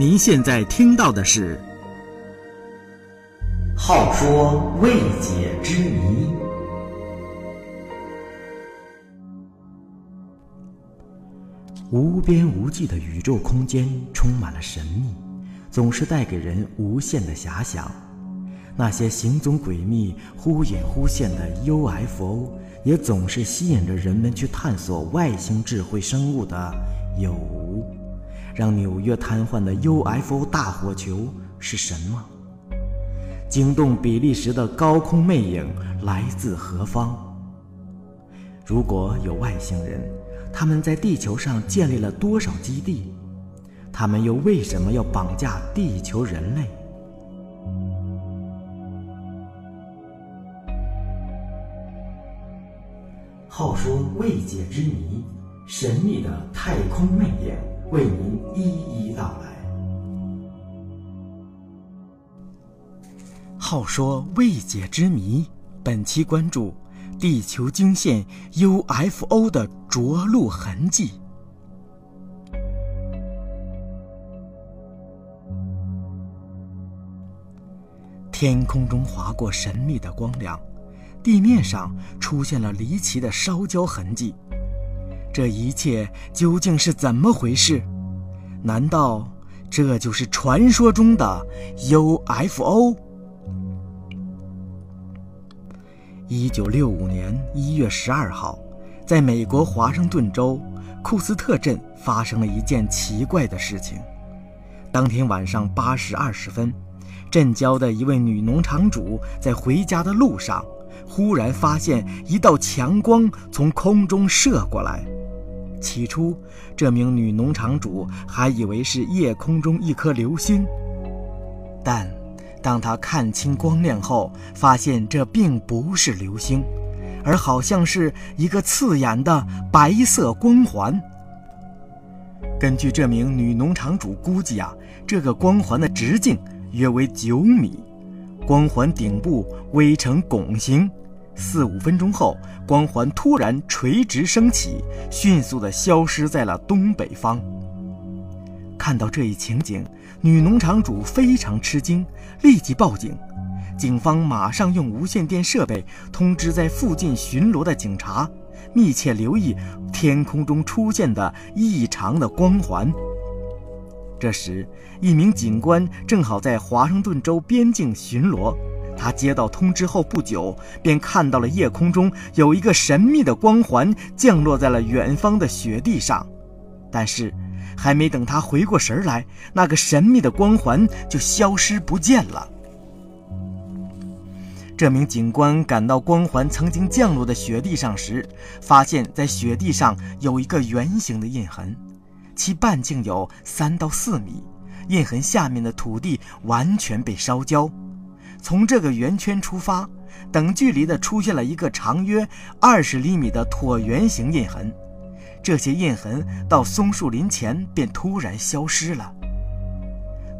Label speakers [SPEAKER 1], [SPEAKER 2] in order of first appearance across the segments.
[SPEAKER 1] 您现在听到的是《
[SPEAKER 2] 好说未解之谜》。无边无际的宇宙空间充满了神秘，总是带给人无限的遐想。那些行踪诡秘、忽隐忽现的 UFO，也总是吸引着人们去探索外星智慧生物的有无。让纽约瘫痪的 UFO 大火球是什么？惊动比利时的高空魅影来自何方？如果有外星人，他们在地球上建立了多少基地？他们又为什么要绑架地球人类？好说未解之谜，神秘的太空魅影，为您一一道来。
[SPEAKER 1] 好说未解之谜，本期关注。地球惊现 UFO 的着陆痕迹。天空中划过神秘的光亮，地面上出现了离奇的烧焦痕迹。这一切究竟是怎么回事？难道这就是传说中的 UFO？一九六五年一月十二号，在美国华盛顿州库斯特镇发生了一件奇怪的事情。当天晚上八时二十分，镇郊的一位女农场主在回家的路上，忽然发现一道强光从空中射过来。起初，这名女农场主还以为是夜空中一颗流星，但……当他看清光亮后，发现这并不是流星，而好像是一个刺眼的白色光环。根据这名女农场主估计啊，这个光环的直径约为九米，光环顶部微呈拱形。四五分钟后，光环突然垂直升起，迅速地消失在了东北方。看到这一情景，女农场主非常吃惊，立即报警。警方马上用无线电设备通知在附近巡逻的警察，密切留意天空中出现的异常的光环。这时，一名警官正好在华盛顿州边境巡逻，他接到通知后不久，便看到了夜空中有一个神秘的光环降落在了远方的雪地上，但是。还没等他回过神来，那个神秘的光环就消失不见了。这名警官赶到光环曾经降落的雪地上时，发现在雪地上有一个圆形的印痕，其半径有三到四米，印痕下面的土地完全被烧焦。从这个圆圈出发，等距离的出现了一个长约二十厘米的椭圆形印痕。这些印痕到松树林前便突然消失了。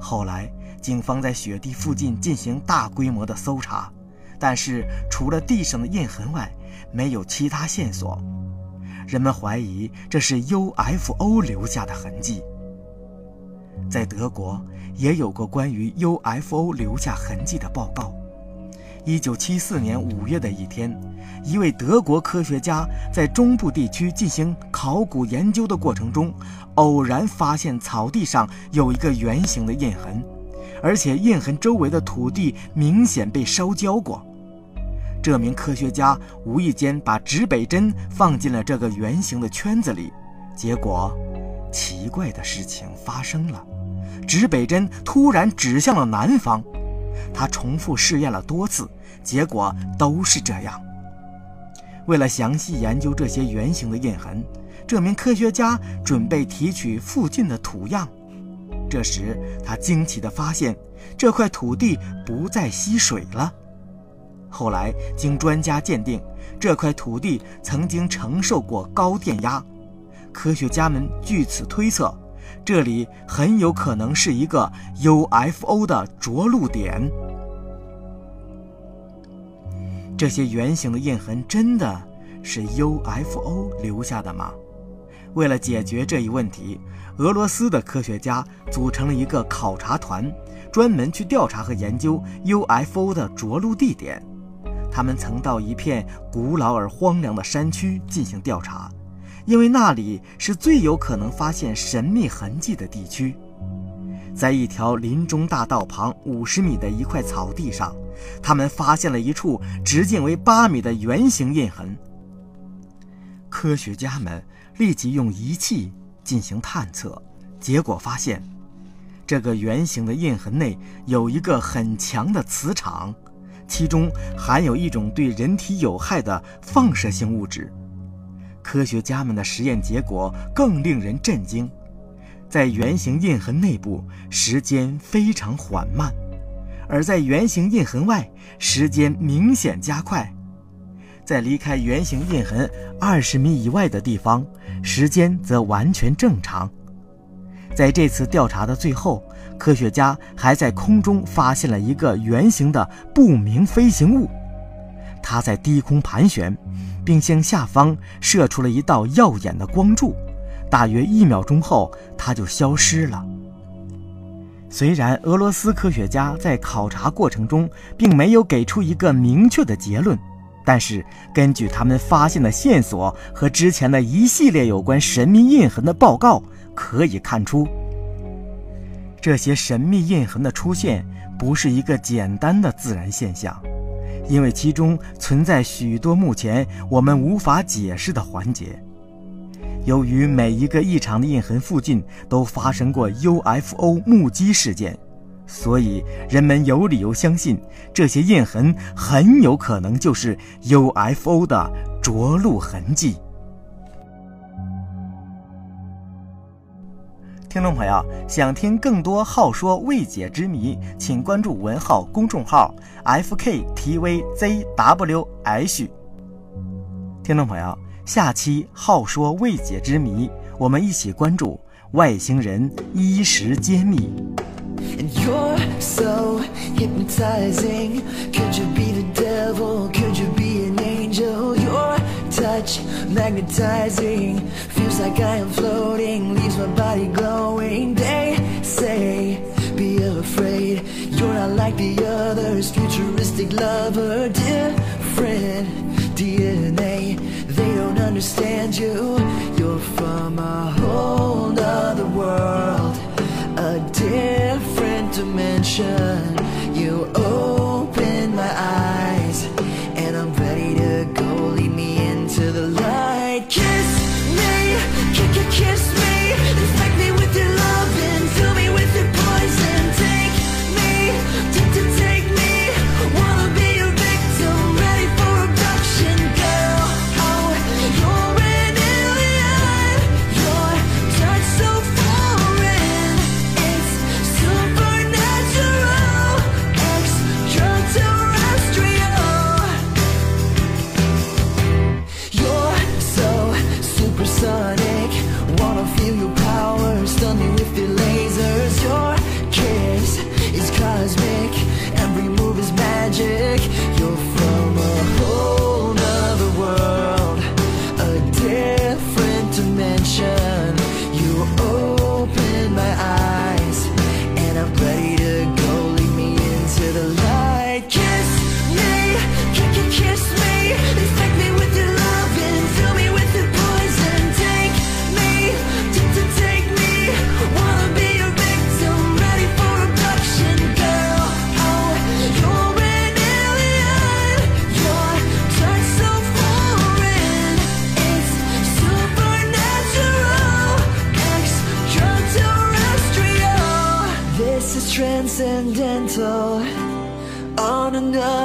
[SPEAKER 1] 后来，警方在雪地附近进行大规模的搜查，但是除了地上的印痕外，没有其他线索。人们怀疑这是 UFO 留下的痕迹。在德国，也有过关于 UFO 留下痕迹的报告。一九七四年五月的一天，一位德国科学家在中部地区进行考古研究的过程中，偶然发现草地上有一个圆形的印痕，而且印痕周围的土地明显被烧焦过。这名科学家无意间把指北针放进了这个圆形的圈子里，结果，奇怪的事情发生了，指北针突然指向了南方。他重复试验了多次，结果都是这样。为了详细研究这些圆形的印痕，这名科学家准备提取附近的土样。这时，他惊奇地发现，这块土地不再吸水了。后来，经专家鉴定，这块土地曾经承受过高电压。科学家们据此推测。这里很有可能是一个 UFO 的着陆点。这些圆形的印痕真的是 UFO 留下的吗？为了解决这一问题，俄罗斯的科学家组成了一个考察团，专门去调查和研究 UFO 的着陆地点。他们曾到一片古老而荒凉的山区进行调查，因为那里是最有可能发现神秘痕迹的地区。在一条林中大道旁五十米的一块草地上，他们发现了一处直径为八米的圆形印痕。科学家们立即用仪器进行探测，结果发现，这个圆形的印痕内有一个很强的磁场，其中含有一种对人体有害的放射性物质。科学家们的实验结果更令人震惊。在圆形印痕内部，时间非常缓慢；而在圆形印痕外，时间明显加快。在离开圆形印痕二十米以外的地方，时间则完全正常。在这次调查的最后，科学家还在空中发现了一个圆形的不明飞行物，它在低空盘旋，并向下方射出了一道耀眼的光柱。大约一秒钟后，它就消失了。虽然俄罗斯科学家在考察过程中并没有给出一个明确的结论，但是根据他们发现的线索和之前的一系列有关神秘印痕的报告，可以看出，这些神秘印痕的出现不是一个简单的自然现象，因为其中存在许多目前我们无法解释的环节。由于每一个异常的印痕附近都发生过 UFO 目击事件，所以人们有理由相信这些印痕很有可能就是 UFO 的着陆痕迹。听众朋友，想听更多好说未解之谜，请关注文浩公众号 FKTVZWH。听众朋友。下期好说未解之谜，我们一起关注外星人衣食揭秘。And you're so hypnotizing. Could you be the devil? Could you be an angel? Your touch magnetizing. Like I am floating, leaves my body glowing. They say, be afraid. You're not like the others, futuristic lover, different DNA. They don't understand you. You're from a whole other world, a different dimension.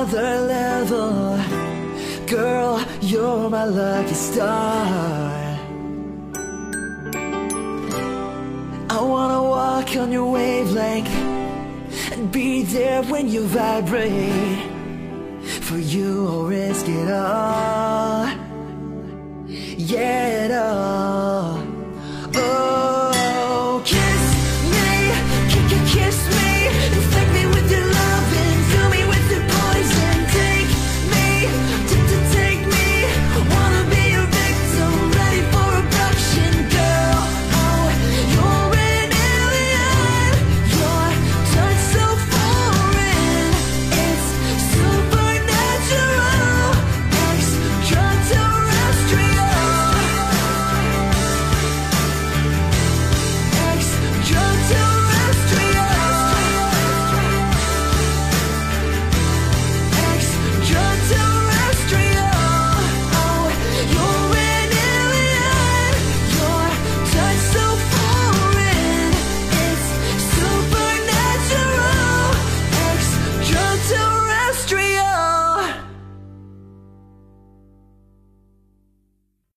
[SPEAKER 1] Another level. Girl, you're my lucky star. I wanna walk on your wavelength and be there when you vibrate. For you, I'll risk it all. Yeah, it all.